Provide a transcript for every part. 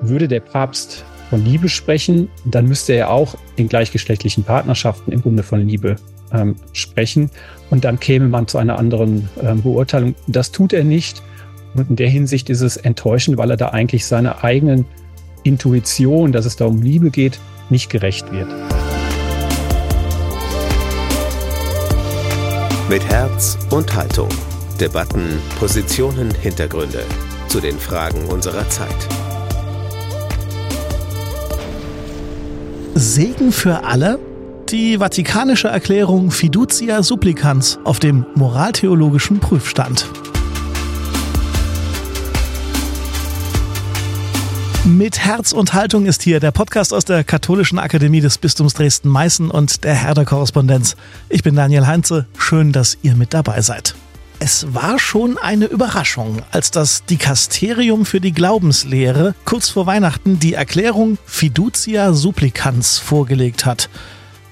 würde der Papst von Liebe sprechen, dann müsste er auch in gleichgeschlechtlichen Partnerschaften im Grunde von Liebe ähm, sprechen. Und dann käme man zu einer anderen ähm, Beurteilung. Das tut er nicht. Und in der Hinsicht ist es enttäuschend, weil er da eigentlich seiner eigenen Intuition, dass es da um Liebe geht, nicht gerecht wird. Mit Herz und Haltung. Debatten, Positionen, Hintergründe zu den Fragen unserer Zeit. Segen für alle? Die Vatikanische Erklärung Fiducia Supplicans auf dem moraltheologischen Prüfstand. Mit Herz und Haltung ist hier der Podcast aus der Katholischen Akademie des Bistums Dresden-Meißen und der Herr der Korrespondenz. Ich bin Daniel Heinze. Schön, dass ihr mit dabei seid. Es war schon eine Überraschung, als das Dikasterium für die Glaubenslehre kurz vor Weihnachten die Erklärung Fiducia Supplicans vorgelegt hat.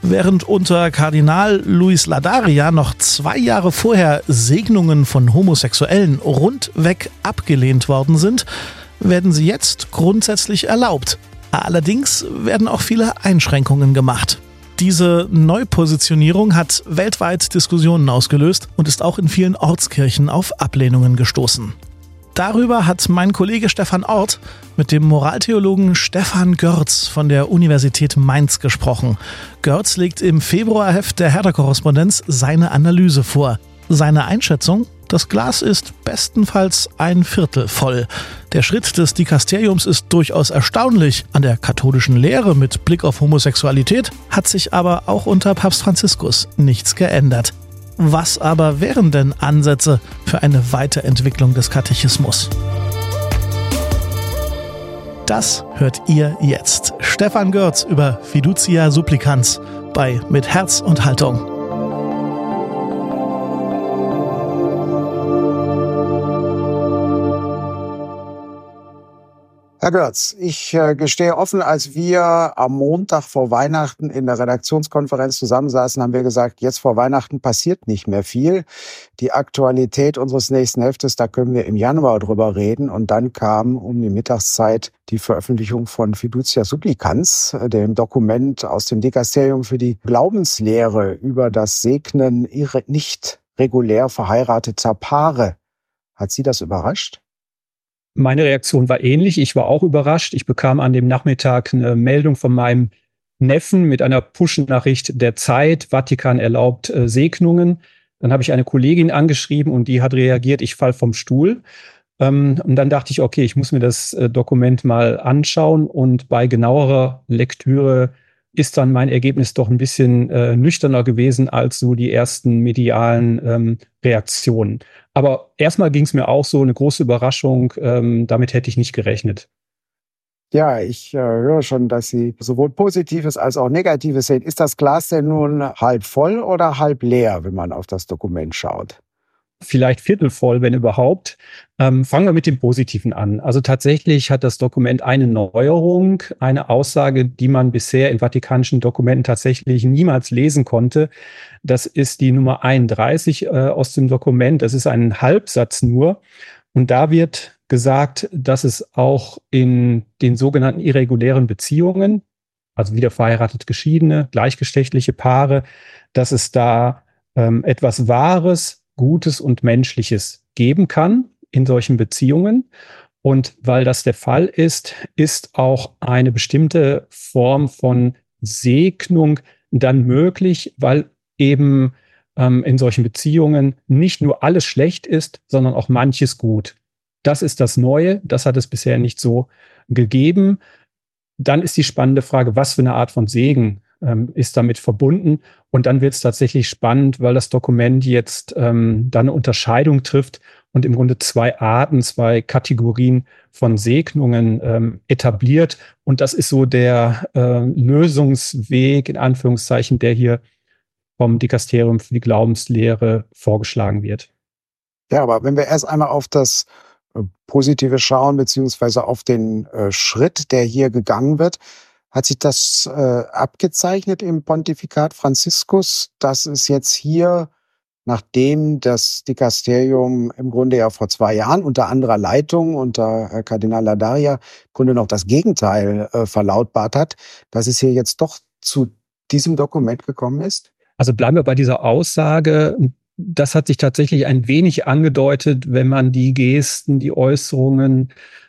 Während unter Kardinal Luis Ladaria noch zwei Jahre vorher Segnungen von Homosexuellen rundweg abgelehnt worden sind, werden sie jetzt grundsätzlich erlaubt. Allerdings werden auch viele Einschränkungen gemacht. Diese Neupositionierung hat weltweit Diskussionen ausgelöst und ist auch in vielen Ortskirchen auf Ablehnungen gestoßen. Darüber hat mein Kollege Stefan Ort mit dem Moraltheologen Stefan Görz von der Universität Mainz gesprochen. Görz legt im Februarheft der Hertha-Korrespondenz seine Analyse vor. Seine Einschätzung? Das Glas ist bestenfalls ein Viertel voll. Der Schritt des Dikasteriums ist durchaus erstaunlich. An der katholischen Lehre mit Blick auf Homosexualität hat sich aber auch unter Papst Franziskus nichts geändert. Was aber wären denn Ansätze für eine Weiterentwicklung des Katechismus? Das hört ihr jetzt. Stefan Görz über Fiducia Supplicans bei Mit Herz und Haltung. Herr Görz, ich äh, gestehe offen, als wir am Montag vor Weihnachten in der Redaktionskonferenz zusammensaßen, haben wir gesagt, jetzt vor Weihnachten passiert nicht mehr viel. Die Aktualität unseres nächsten Heftes, da können wir im Januar drüber reden. Und dann kam um die Mittagszeit die Veröffentlichung von Fiducia Supplicans, äh, dem Dokument aus dem Dikasterium für die Glaubenslehre über das Segnen nicht regulär verheirateter Paare. Hat Sie das überrascht? Meine Reaktion war ähnlich. Ich war auch überrascht. Ich bekam an dem Nachmittag eine Meldung von meinem Neffen mit einer Push-Nachricht der Zeit. Vatikan erlaubt äh, Segnungen. Dann habe ich eine Kollegin angeschrieben und die hat reagiert, ich fall vom Stuhl. Ähm, und dann dachte ich, okay, ich muss mir das äh, Dokument mal anschauen und bei genauerer Lektüre ist dann mein Ergebnis doch ein bisschen äh, nüchterner gewesen als so die ersten medialen ähm, Reaktionen. Aber erstmal ging es mir auch so eine große Überraschung. Ähm, damit hätte ich nicht gerechnet. Ja, ich äh, höre schon, dass Sie sowohl Positives als auch Negatives sehen. Ist das Glas denn nun halb voll oder halb leer, wenn man auf das Dokument schaut? Vielleicht viertelvoll, wenn überhaupt. Ähm, fangen wir mit dem Positiven an. Also tatsächlich hat das Dokument eine Neuerung, eine Aussage, die man bisher in vatikanischen Dokumenten tatsächlich niemals lesen konnte. Das ist die Nummer 31 äh, aus dem Dokument. Das ist ein Halbsatz nur. Und da wird gesagt, dass es auch in den sogenannten irregulären Beziehungen, also wieder verheiratet geschiedene, gleichgeschlechtliche Paare, dass es da ähm, etwas Wahres, Gutes und Menschliches geben kann in solchen Beziehungen. Und weil das der Fall ist, ist auch eine bestimmte Form von Segnung dann möglich, weil eben ähm, in solchen Beziehungen nicht nur alles schlecht ist, sondern auch manches gut. Das ist das Neue. Das hat es bisher nicht so gegeben. Dann ist die spannende Frage, was für eine Art von Segen ähm, ist damit verbunden. Und dann wird es tatsächlich spannend, weil das Dokument jetzt ähm, dann eine Unterscheidung trifft und im Grunde zwei Arten, zwei Kategorien von Segnungen ähm, etabliert. Und das ist so der äh, Lösungsweg, in Anführungszeichen, der hier vom Dikasterium für die Glaubenslehre vorgeschlagen wird. Ja, aber wenn wir erst einmal auf das äh, Positive schauen, beziehungsweise auf den äh, Schritt, der hier gegangen wird, hat sich das äh, abgezeichnet im Pontifikat Franziskus, dass es jetzt hier nachdem das Dikasterium im Grunde ja vor zwei Jahren unter anderer Leitung, unter Kardinal Ladaria, im Grunde noch das Gegenteil äh, verlautbart hat, dass es hier jetzt doch zu diesem Dokument gekommen ist? Also bleiben wir bei dieser Aussage. Das hat sich tatsächlich ein wenig angedeutet, wenn man die Gesten, die Äußerungen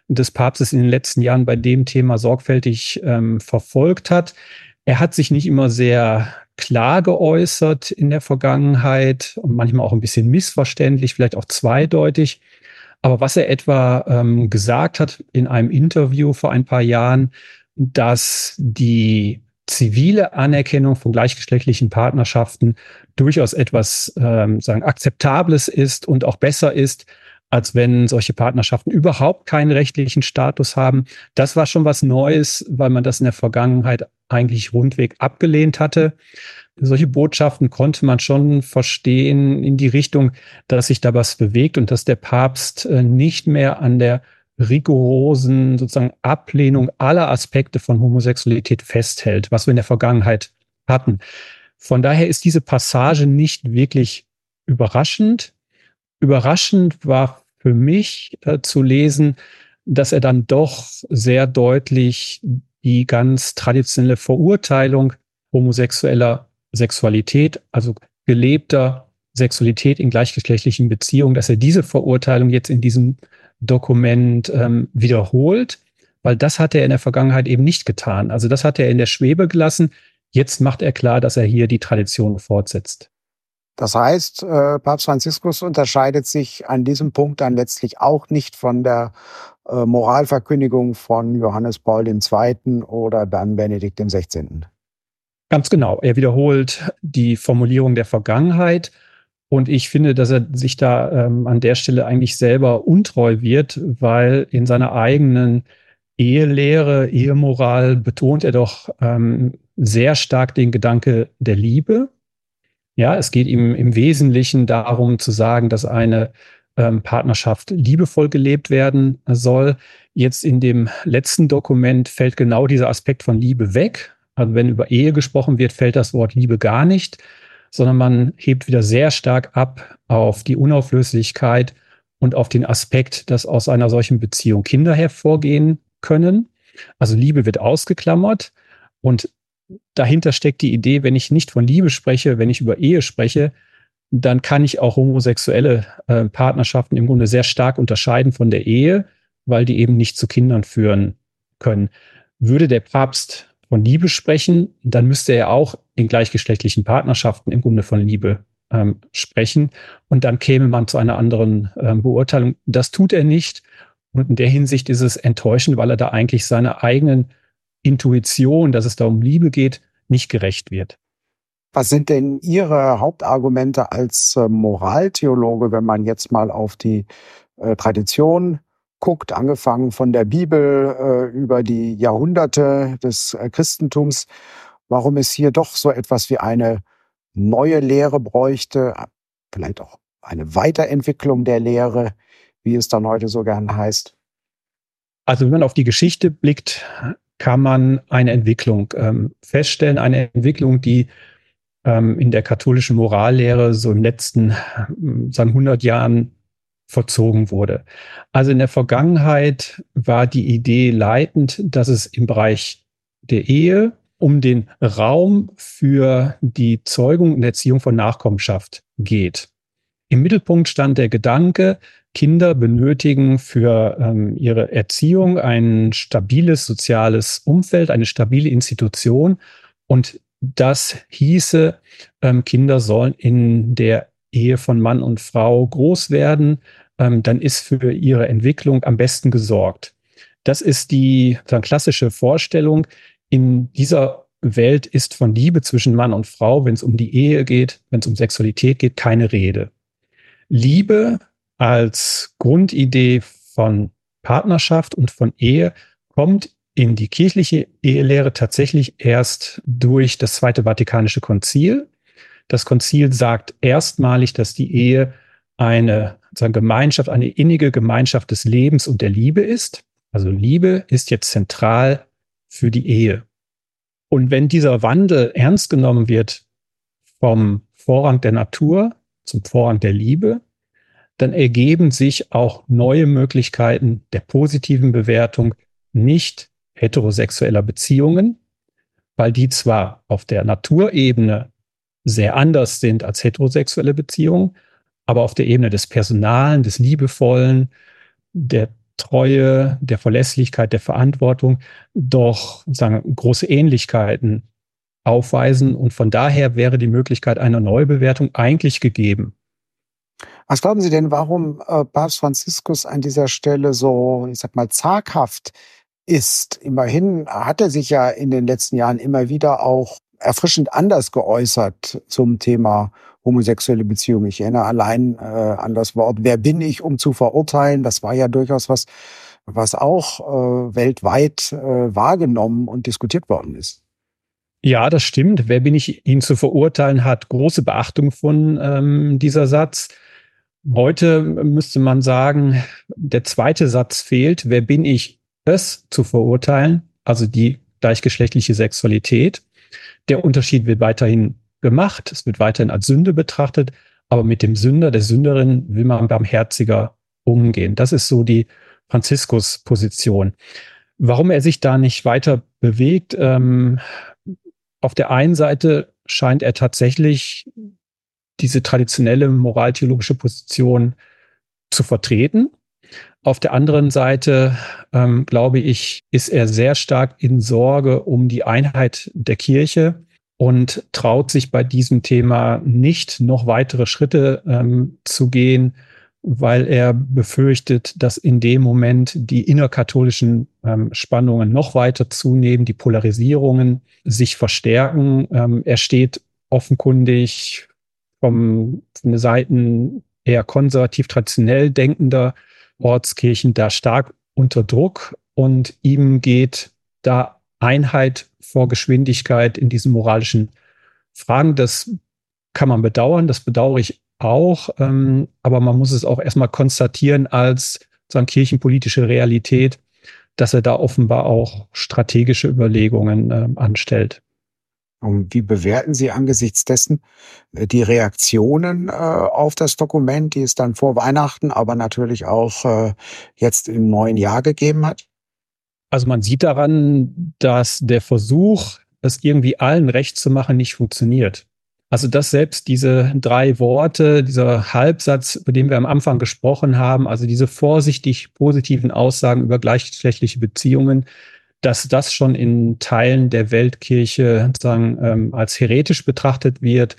des Papstes in den letzten Jahren bei dem Thema sorgfältig ähm, verfolgt hat. Er hat sich nicht immer sehr klar geäußert in der Vergangenheit und manchmal auch ein bisschen missverständlich, vielleicht auch zweideutig. Aber was er etwa ähm, gesagt hat in einem Interview vor ein paar Jahren, dass die zivile Anerkennung von gleichgeschlechtlichen Partnerschaften durchaus etwas ähm, sagen akzeptables ist und auch besser ist, als wenn solche Partnerschaften überhaupt keinen rechtlichen Status haben. Das war schon was Neues, weil man das in der Vergangenheit eigentlich rundweg abgelehnt hatte. Solche Botschaften konnte man schon verstehen in die Richtung, dass sich da was bewegt und dass der Papst äh, nicht mehr an der rigorosen sozusagen Ablehnung aller Aspekte von Homosexualität festhält, was wir in der Vergangenheit hatten. Von daher ist diese Passage nicht wirklich überraschend. Überraschend war für mich äh, zu lesen, dass er dann doch sehr deutlich die ganz traditionelle Verurteilung homosexueller Sexualität, also gelebter Sexualität in gleichgeschlechtlichen Beziehungen, dass er diese Verurteilung jetzt in diesem Dokument ähm, wiederholt, weil das hat er in der Vergangenheit eben nicht getan. Also das hat er in der Schwebe gelassen. Jetzt macht er klar, dass er hier die Tradition fortsetzt. Das heißt, äh, Papst Franziskus unterscheidet sich an diesem Punkt dann letztlich auch nicht von der äh, Moralverkündigung von Johannes Paul II. oder dann Benedikt XVI. Ganz genau. Er wiederholt die Formulierung der Vergangenheit und ich finde, dass er sich da ähm, an der Stelle eigentlich selber untreu wird, weil in seiner eigenen Ehelehre, Ehemoral betont er doch ähm, sehr stark den Gedanke der Liebe. Ja, es geht ihm im Wesentlichen darum zu sagen, dass eine ähm, Partnerschaft liebevoll gelebt werden soll. Jetzt in dem letzten Dokument fällt genau dieser Aspekt von Liebe weg. Also wenn über Ehe gesprochen wird, fällt das Wort Liebe gar nicht sondern man hebt wieder sehr stark ab auf die Unauflöslichkeit und auf den Aspekt, dass aus einer solchen Beziehung Kinder hervorgehen können. Also Liebe wird ausgeklammert und dahinter steckt die Idee, wenn ich nicht von Liebe spreche, wenn ich über Ehe spreche, dann kann ich auch homosexuelle äh, Partnerschaften im Grunde sehr stark unterscheiden von der Ehe, weil die eben nicht zu Kindern führen können. Würde der Papst von Liebe sprechen, dann müsste er auch in gleichgeschlechtlichen Partnerschaften im Grunde von Liebe ähm, sprechen. Und dann käme man zu einer anderen ähm, Beurteilung. Das tut er nicht. Und in der Hinsicht ist es enttäuschend, weil er da eigentlich seiner eigenen Intuition, dass es da um Liebe geht, nicht gerecht wird. Was sind denn Ihre Hauptargumente als äh, Moraltheologe, wenn man jetzt mal auf die äh, Tradition guckt, angefangen von der Bibel äh, über die Jahrhunderte des Christentums, warum es hier doch so etwas wie eine neue Lehre bräuchte, vielleicht auch eine Weiterentwicklung der Lehre, wie es dann heute so gern heißt. Also wenn man auf die Geschichte blickt, kann man eine Entwicklung ähm, feststellen, eine Entwicklung, die ähm, in der katholischen Morallehre so im letzten, sagen 100 Jahren verzogen wurde. Also in der Vergangenheit war die Idee leitend, dass es im Bereich der Ehe um den Raum für die Zeugung und Erziehung von Nachkommenschaft geht. Im Mittelpunkt stand der Gedanke, Kinder benötigen für ähm, ihre Erziehung ein stabiles soziales Umfeld, eine stabile Institution. Und das hieße, ähm, Kinder sollen in der Ehe von Mann und Frau groß werden, ähm, dann ist für ihre Entwicklung am besten gesorgt. Das ist die dann klassische Vorstellung. In dieser Welt ist von Liebe zwischen Mann und Frau, wenn es um die Ehe geht, wenn es um Sexualität geht, keine Rede. Liebe als Grundidee von Partnerschaft und von Ehe kommt in die kirchliche Ehelehre tatsächlich erst durch das Zweite Vatikanische Konzil. Das Konzil sagt erstmalig, dass die Ehe eine sagen, Gemeinschaft, eine innige Gemeinschaft des Lebens und der Liebe ist. Also Liebe ist jetzt zentral für die Ehe. Und wenn dieser Wandel ernst genommen wird vom Vorrang der Natur zum Vorrang der Liebe, dann ergeben sich auch neue Möglichkeiten der positiven Bewertung nicht heterosexueller Beziehungen, weil die zwar auf der Naturebene sehr anders sind als heterosexuelle Beziehungen, aber auf der Ebene des Personalen, des Liebevollen, der Treue, der Verlässlichkeit, der Verantwortung doch sagen, große Ähnlichkeiten aufweisen. Und von daher wäre die Möglichkeit einer Neubewertung eigentlich gegeben. Was glauben Sie denn, warum äh, Papst Franziskus an dieser Stelle so, ich sag mal, zaghaft ist? Immerhin hat er sich ja in den letzten Jahren immer wieder auch erfrischend anders geäußert zum Thema homosexuelle Beziehung. Ich erinnere allein äh, an das Wort, wer bin ich, um zu verurteilen? Das war ja durchaus was, was auch äh, weltweit äh, wahrgenommen und diskutiert worden ist. Ja, das stimmt. Wer bin ich, ihn zu verurteilen, hat große Beachtung von ähm, dieser Satz. Heute müsste man sagen, der zweite Satz fehlt. Wer bin ich, es zu verurteilen? Also die gleichgeschlechtliche Sexualität. Der Unterschied wird weiterhin gemacht. Es wird weiterhin als Sünde betrachtet. Aber mit dem Sünder, der Sünderin will man barmherziger umgehen. Das ist so die Franziskus-Position. Warum er sich da nicht weiter bewegt, ähm, auf der einen Seite scheint er tatsächlich diese traditionelle moraltheologische Position zu vertreten. Auf der anderen Seite, ähm, glaube ich, ist er sehr stark in Sorge um die Einheit der Kirche und traut sich bei diesem Thema nicht noch weitere Schritte ähm, zu gehen, weil er befürchtet, dass in dem Moment die innerkatholischen ähm, Spannungen noch weiter zunehmen, die Polarisierungen sich verstärken. Ähm, er steht offenkundig vom, von den Seiten eher konservativ traditionell denkender Ortskirchen da stark unter Druck und ihm geht da Einheit vor Geschwindigkeit in diesen moralischen Fragen. Das kann man bedauern, das bedauere ich auch, ähm, aber man muss es auch erstmal konstatieren als sagen, kirchenpolitische Realität, dass er da offenbar auch strategische Überlegungen äh, anstellt. Und wie bewerten Sie angesichts dessen äh, die Reaktionen äh, auf das Dokument, die es dann vor Weihnachten, aber natürlich auch äh, jetzt im neuen Jahr gegeben hat? Also man sieht daran, dass der Versuch, es irgendwie allen recht zu machen, nicht funktioniert. Also dass selbst diese drei Worte, dieser Halbsatz, über den wir am Anfang gesprochen haben, also diese vorsichtig positiven Aussagen über gleichgeschlechtliche Beziehungen, dass das schon in Teilen der Weltkirche sozusagen ähm, als heretisch betrachtet wird,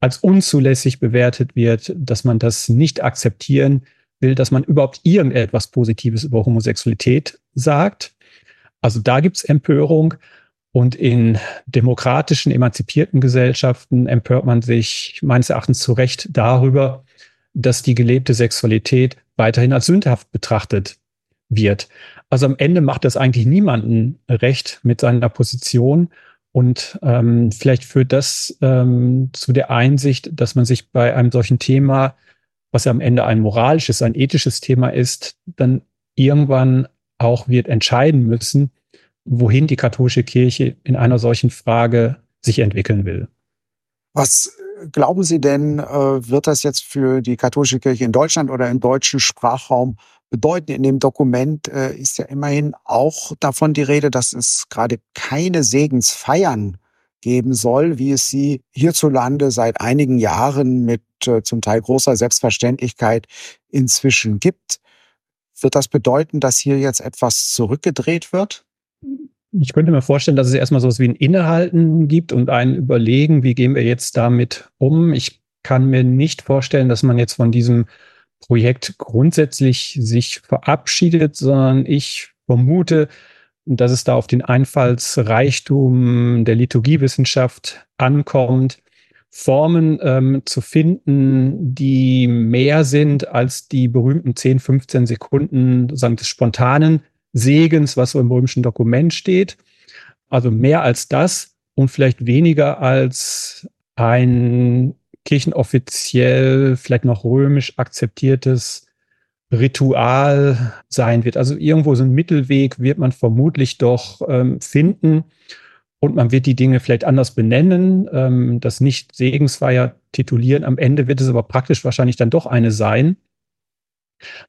als unzulässig bewertet wird, dass man das nicht akzeptieren will, dass man überhaupt irgendetwas Positives über Homosexualität sagt. Also da gibt's Empörung. Und in demokratischen, emanzipierten Gesellschaften empört man sich meines Erachtens zu Recht darüber, dass die gelebte Sexualität weiterhin als sündhaft betrachtet wird. Also am Ende macht das eigentlich niemanden recht mit seiner Position. Und ähm, vielleicht führt das ähm, zu der Einsicht, dass man sich bei einem solchen Thema, was ja am Ende ein moralisches, ein ethisches Thema ist, dann irgendwann auch wird entscheiden müssen, wohin die katholische Kirche in einer solchen Frage sich entwickeln will. Was äh, glauben Sie denn, äh, wird das jetzt für die katholische Kirche in Deutschland oder im deutschen Sprachraum bedeuten? In dem Dokument äh, ist ja immerhin auch davon die Rede, dass es gerade keine Segensfeiern geben soll, wie es sie hierzulande seit einigen Jahren mit zum Teil großer Selbstverständlichkeit inzwischen gibt. Wird das bedeuten, dass hier jetzt etwas zurückgedreht wird? Ich könnte mir vorstellen, dass es erstmal so etwas wie ein Innehalten gibt und ein Überlegen, wie gehen wir jetzt damit um. Ich kann mir nicht vorstellen, dass man jetzt von diesem Projekt grundsätzlich sich verabschiedet, sondern ich vermute, dass es da auf den Einfallsreichtum der Liturgiewissenschaft ankommt, Formen ähm, zu finden, die mehr sind als die berühmten 10, 15 Sekunden sozusagen des spontanen Segens, was so im römischen Dokument steht. Also mehr als das und vielleicht weniger als ein kirchenoffiziell, vielleicht noch römisch akzeptiertes Ritual sein wird. Also irgendwo so ein Mittelweg wird man vermutlich doch ähm, finden. und man wird die Dinge vielleicht anders benennen, ähm, das nicht Segensfeier titulieren. Am Ende wird es aber praktisch wahrscheinlich dann doch eine sein.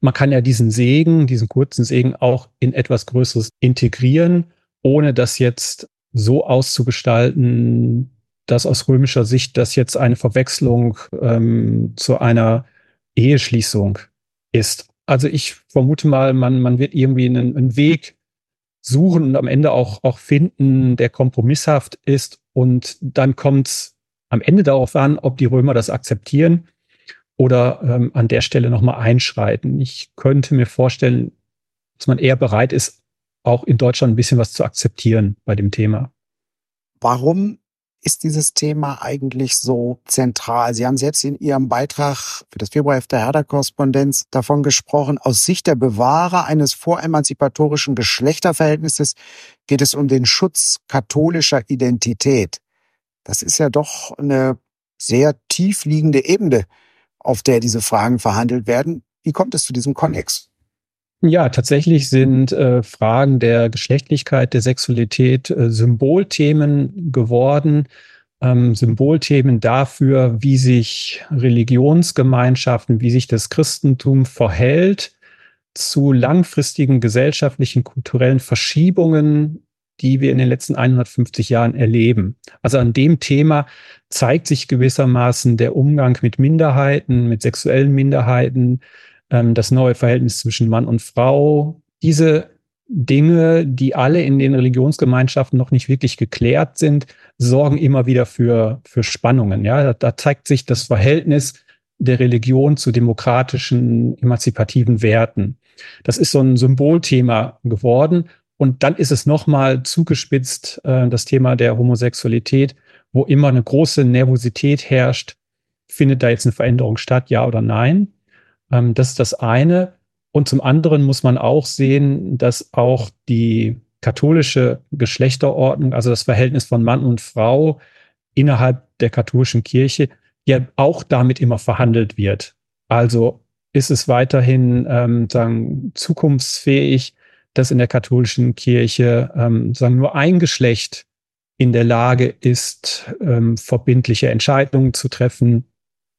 Man kann ja diesen Segen, diesen kurzen Segen auch in etwas Größeres integrieren, ohne das jetzt so auszugestalten, dass aus römischer Sicht das jetzt eine Verwechslung ähm, zu einer Eheschließung ist. Also ich vermute mal, man, man wird irgendwie einen, einen Weg suchen und am Ende auch, auch finden, der kompromisshaft ist. Und dann kommt es am Ende darauf an, ob die Römer das akzeptieren oder ähm, an der Stelle nochmal einschreiten. Ich könnte mir vorstellen, dass man eher bereit ist, auch in Deutschland ein bisschen was zu akzeptieren bei dem Thema. Warum ist dieses Thema eigentlich so zentral? Sie haben selbst in Ihrem Beitrag für das Februarheft der Herder-Korrespondenz davon gesprochen, aus Sicht der Bewahrer eines voremanzipatorischen Geschlechterverhältnisses geht es um den Schutz katholischer Identität. Das ist ja doch eine sehr tief liegende Ebene, auf der diese Fragen verhandelt werden. Wie kommt es zu diesem Konnex? Ja, tatsächlich sind äh, Fragen der Geschlechtlichkeit, der Sexualität äh, Symbolthemen geworden. Ähm, Symbolthemen dafür, wie sich Religionsgemeinschaften, wie sich das Christentum verhält zu langfristigen gesellschaftlichen, kulturellen Verschiebungen, die wir in den letzten 150 Jahren erleben. Also an dem Thema zeigt sich gewissermaßen der Umgang mit Minderheiten, mit sexuellen Minderheiten, ähm, das neue Verhältnis zwischen Mann und Frau, diese Dinge, die alle in den Religionsgemeinschaften noch nicht wirklich geklärt sind, sorgen immer wieder für, für Spannungen. Ja, da, da zeigt sich das Verhältnis der Religion zu demokratischen, emanzipativen Werten. Das ist so ein Symbolthema geworden. Und dann ist es nochmal zugespitzt, äh, das Thema der Homosexualität, wo immer eine große Nervosität herrscht. Findet da jetzt eine Veränderung statt, ja oder nein? Ähm, das ist das eine. Und zum anderen muss man auch sehen, dass auch die katholische Geschlechterordnung, also das Verhältnis von Mann und Frau innerhalb der katholischen Kirche, ja auch damit immer verhandelt wird. Also ist es weiterhin ähm, sagen, zukunftsfähig, dass in der katholischen Kirche ähm, sagen nur ein Geschlecht in der Lage ist, ähm, verbindliche Entscheidungen zu treffen,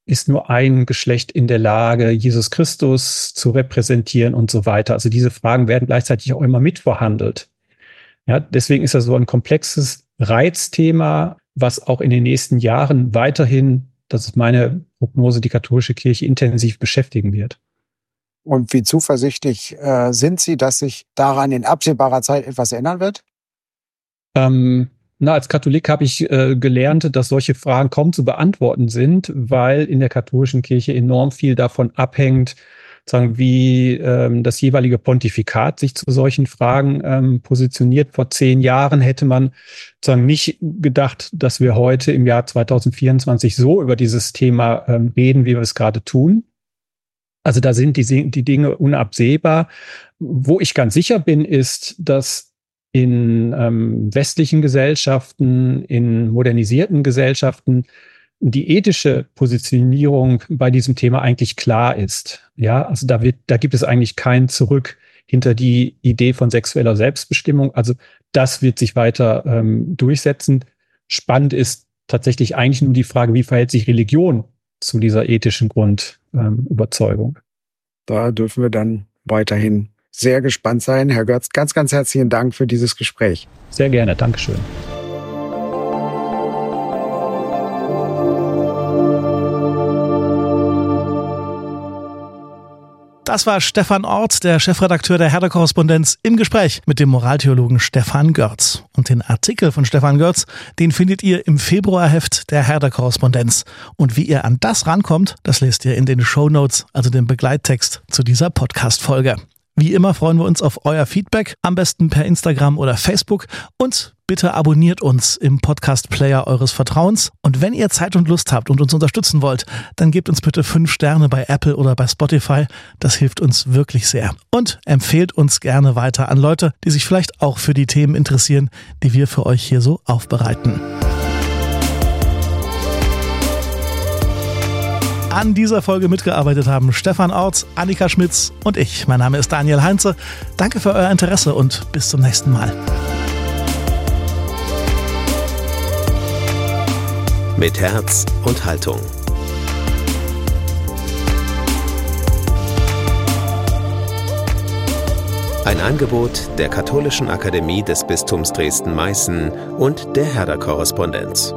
ist nur ein Geschlecht in der Lage, Jesus Christus zu repräsentieren und so weiter. Also diese Fragen werden gleichzeitig auch immer mitverhandelt. Ja, deswegen ist das so ein komplexes Reizthema, was auch in den nächsten Jahren weiterhin, das ist meine Prognose, die katholische Kirche intensiv beschäftigen wird. Und wie zuversichtlich äh, sind Sie, dass sich daran in absehbarer Zeit etwas ändern wird? Ähm, na, als Katholik habe ich äh, gelernt, dass solche Fragen kaum zu beantworten sind, weil in der katholischen Kirche enorm viel davon abhängt, sagen, wie ähm, das jeweilige Pontifikat sich zu solchen Fragen ähm, positioniert. Vor zehn Jahren hätte man sagen nicht gedacht, dass wir heute im Jahr 2024 so über dieses Thema ähm, reden, wie wir es gerade tun. Also da sind die, die Dinge unabsehbar. Wo ich ganz sicher bin, ist, dass in ähm, westlichen Gesellschaften, in modernisierten Gesellschaften die ethische Positionierung bei diesem Thema eigentlich klar ist. Ja, also da wird, da gibt es eigentlich kein Zurück hinter die Idee von sexueller Selbstbestimmung. Also das wird sich weiter ähm, durchsetzen. Spannend ist tatsächlich eigentlich nur die Frage, wie verhält sich Religion zu dieser ethischen Grundüberzeugung? Ähm, da dürfen wir dann weiterhin sehr gespannt sein. Herr Götz, ganz, ganz herzlichen Dank für dieses Gespräch. Sehr gerne, Dankeschön. Das war Stefan Ort, der Chefredakteur der Herder-Korrespondenz, im Gespräch mit dem Moraltheologen Stefan Görz. Und den Artikel von Stefan Görz, den findet ihr im Februarheft der Herder-Korrespondenz. Und wie ihr an das rankommt, das lest ihr in den Show Notes, also dem Begleittext zu dieser Podcast-Folge. Wie immer freuen wir uns auf euer Feedback, am besten per Instagram oder Facebook und bitte abonniert uns im Podcast-Player eures Vertrauens. Und wenn ihr Zeit und Lust habt und uns unterstützen wollt, dann gebt uns bitte fünf Sterne bei Apple oder bei Spotify. Das hilft uns wirklich sehr. Und empfehlt uns gerne weiter an Leute, die sich vielleicht auch für die Themen interessieren, die wir für euch hier so aufbereiten. an dieser Folge mitgearbeitet haben Stefan Orts, Annika Schmitz und ich. Mein Name ist Daniel Heinze. Danke für euer Interesse und bis zum nächsten Mal. Mit Herz und Haltung. Ein Angebot der Katholischen Akademie des Bistums Dresden-Meißen und der Herder Korrespondenz.